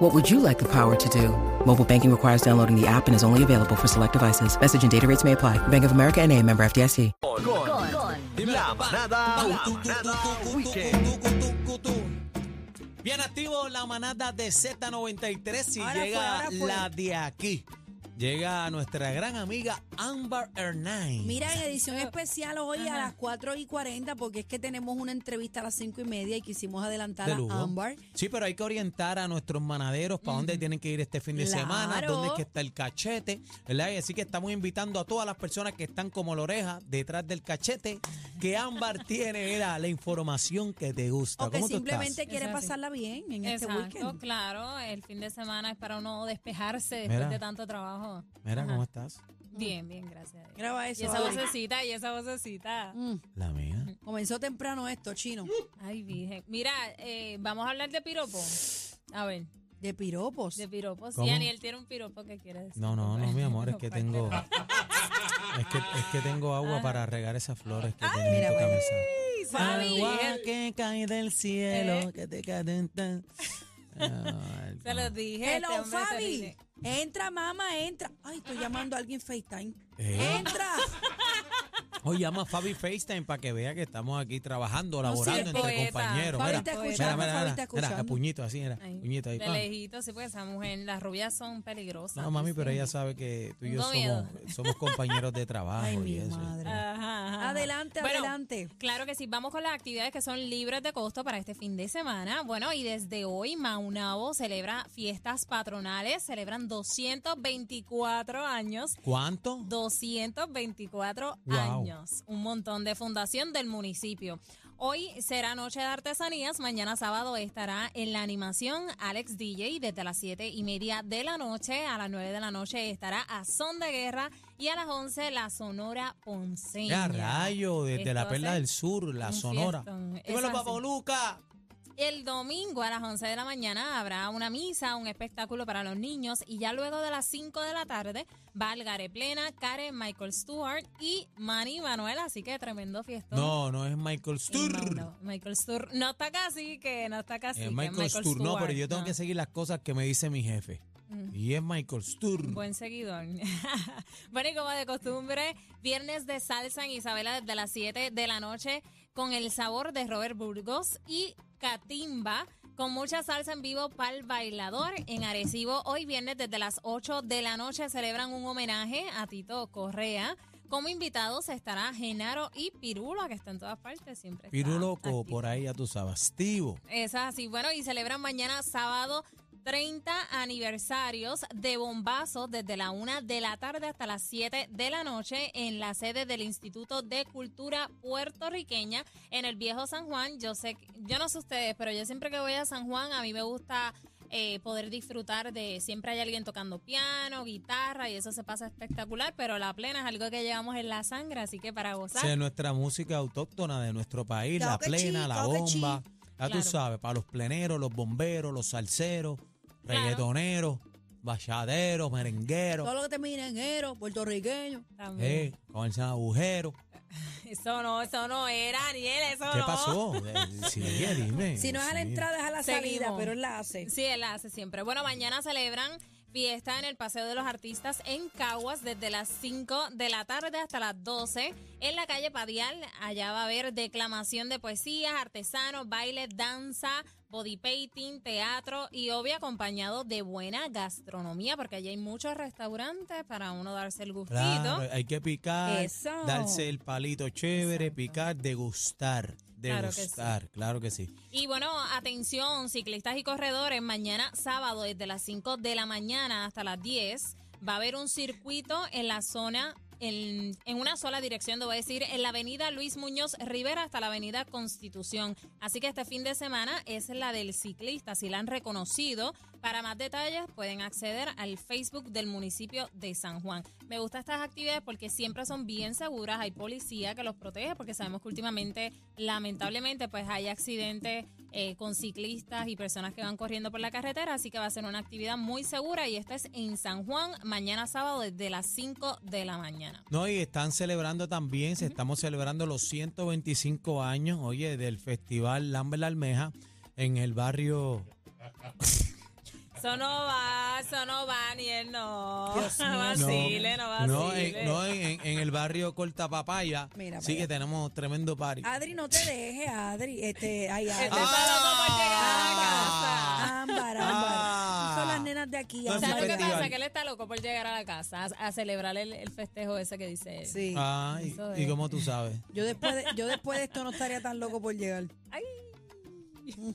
What would you like the power to do? Mobile banking requires downloading the app and is only available for select devices. Message and data rates may apply. Bank of America and a member FDIC. Con, la manada, la manada weekend. Bien activo la manada de Z93 si Ahora fue, llega ahora fue. la de aquí. Llega nuestra gran amiga Amber Hernán. Mira, en edición especial hoy a las 4 y 40, porque es que tenemos una entrevista a las 5 y media y quisimos adelantar de a. Ámbar. Sí, pero hay que orientar a nuestros manaderos para dónde tienen que ir este fin de Claro. semana, dónde es que está el cachete, ¿verdad? Y así que estamos invitando a todas las personas que están como la oreja detrás del cachete, que Ámbar tiene, mira, la información que te gusta. O que ¿Cómo tú simplemente estás? quiere pasarla bien en este Exacto, weekend. claro. El fin de semana es para uno despejarse después Mira. de tanto trabajo. Mira, Ajá. ¿cómo estás? Bien, bien, gracias. a Dios. Graba eso. Y esa vocecita, y esa vocecita. Mm, La mía. comenzó temprano esto, chino. Ay, virgen. Mira, eh, vamos a hablar de piropo. A ver, De piropos. de piropos. ¿Cómo? Sí, Aniel tiene un piropo que quiere decir. No, no, no, mi amor, es que tengo. Es que, es que tengo agua para regar esas flores que mira, en tu camisa. Fabi, Agua el- que cae del cielo, Eh. que te cae tan. Ay, Se lo dije. Hello, este Fabi. Entra, mamá, entra. Ay, estoy llamando a alguien FaceTime. Eh. Entra. Oye, llama a Fabi FaceTime para que vea que estamos aquí trabajando, laborando sí, entre poeta. compañeros. Fabi Mira, está mira, escuchando, mira, Fabi mira, puñito así, era, Ay, puñito ahí. de lejito, sí, porque esa mujer, las rubias son peligrosas. No, mami, pero Sí. ella sabe que tú y yo somos, somos compañeros de trabajo Ay, y mi eso. madre. Ajá, ajá. Adelante, Bueno, adelante. Claro que sí, vamos con las actividades que son libres de costo para este fin de semana. Bueno, y desde hoy Maunabo celebra fiestas patronales, celebran 224 años. ¿Cuánto? 224 Wow. años, un montón de fundación del municipio. Hoy será Noche de Artesanías, mañana sábado estará en la animación Alex DJ desde las 7 y media de la noche, a las 9 de la noche estará a Son de Guerra y a las 11 la Sonora Ponceña. Ya rayo, desde la perla del sur, la sonora. Dímelo, Es así. Papo Luca. El domingo a las 11 de la mañana habrá una misa, un espectáculo para los niños y ya luego de las 5 de la tarde va Algaré Plena, Karen, Michael Stewart y Manny Manuel, así que tremendo fiestón. No, no es Michael Sturr. no, no, Michael Stewart no está casi que no está casi Es que Michael, Sturr. No, pero yo tengo no. que seguir las cosas que me dice mi jefe. Mm. Y es Michael Sturr. Buen seguidor. bueno, y como de costumbre, viernes de salsa en Isabela desde las 7 de la noche con el sabor de Robert Burgos y Catimba. Con mucha salsa en vivo para el bailador en Arecibo. Hoy viernes desde las 8 de la noche celebran un homenaje a Tito Correa. Como invitados estará Genaro y Pirulo, que está en todas partes siempre. activo. por ahí ya tú sabes. Activo. Es así. Bueno, y celebran mañana sábado 30 aniversarios de bombazos desde la 1 de la tarde hasta las 7 de la noche en la sede del Instituto de Cultura Puertorriqueña en el Viejo San Juan. Yo sé, que- yo no sé ustedes, pero yo siempre que voy a San Juan a mí me gusta eh, poder disfrutar de siempre hay alguien tocando piano, guitarra y eso se pasa espectacular, pero la plena es algo que llevamos en la sangre, así que para gozar. sea, nuestra música autóctona de nuestro país, Claro la plena, la bomba. Ya tú sabes, para los pleneros, los bomberos, los salseros, Claro. reggaetoneros, bachaderos, merengueros, Todo lo que termine en enero, puertorriqueño. También. eh, con el agujero. Eso no, eso no era, Ariel, eso ¿Qué no. pasó? Eh, Sí, dime. Si no es a la entrada, es a la salida, Seguimos. pero él la hace. Sí, él la hace siempre. Bueno, mañana celebran fiesta en el Paseo de los Artistas en Caguas desde las 5 de la tarde hasta las 12 en la calle Padial. Allá va a haber declamación de poesías, artesanos, baile, danza, body painting, teatro y obvio acompañado de buena gastronomía porque allí hay muchos restaurantes para uno darse el gustito. Claro, hay que picar, Eso. darse el palito chévere, picar, degustar. Claro que sí. Claro que sí. Y bueno, atención, ciclistas y corredores, mañana sábado desde las 5 de la mañana hasta las 10 va a haber un circuito en la zona en, en una sola dirección, debo decir, en la avenida Luis Muñoz Rivera hasta la avenida Constitución. Así que este fin de semana es la del ciclista, si la han reconocido. Para más detalles pueden acceder al Facebook del municipio de San Juan. Me gustan estas actividades porque siempre son bien seguras, hay policía que los protege porque sabemos que últimamente lamentablemente pues hay accidentes eh, con ciclistas y personas que van corriendo por la carretera, así que va a ser una actividad muy segura y esta es en San Juan mañana sábado desde las 5 de la mañana. No, y están celebrando también, se estamos celebrando los 125 años, oye, del Festival Lambert La Almeja en el barrio. Eso no va, eso no va, ni él no. No vacile, no vacile. No, en, no, en, en el barrio Corta Papaya. Mira sí que tenemos tremendo party. Adri, no te dejes, Adri. Este, ay, Este Adri. está loco por llegar a la Ah. casa. Ámbar, ámbar. Ah. Son las nenas de aquí, No, ¿Sabes lo que pasa? Que él está loco por llegar a la casa a, a celebrar el, el festejo ese que dice él. Sí. ¿y es. cómo tú sabes? Yo después, de, yo después de esto no estaría tan loco por llegar. Ay,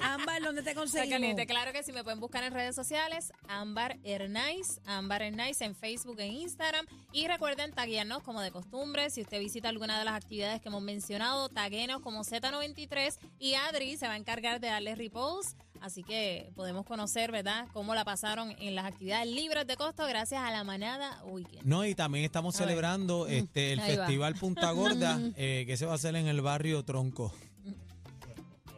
Ámbar, ¿dónde te está conseguimos? caliente. Claro que sí, me pueden buscar en redes sociales. Ámbar Hernais, Ámbar Hernais en Facebook e Instagram. Y recuerden taguearnos como de costumbre. Si usted visita alguna de las actividades que hemos mencionado, taguenos como Z93. Y Adri se va a encargar de darle repost. Así que podemos conocer, ¿verdad?, cómo la pasaron en las actividades libres de costo gracias a la manada Weekend. No, y también estamos A ver. celebrando este el Ahí va. Festival Punta Gorda, eh, que se va a hacer en el barrio Tronco.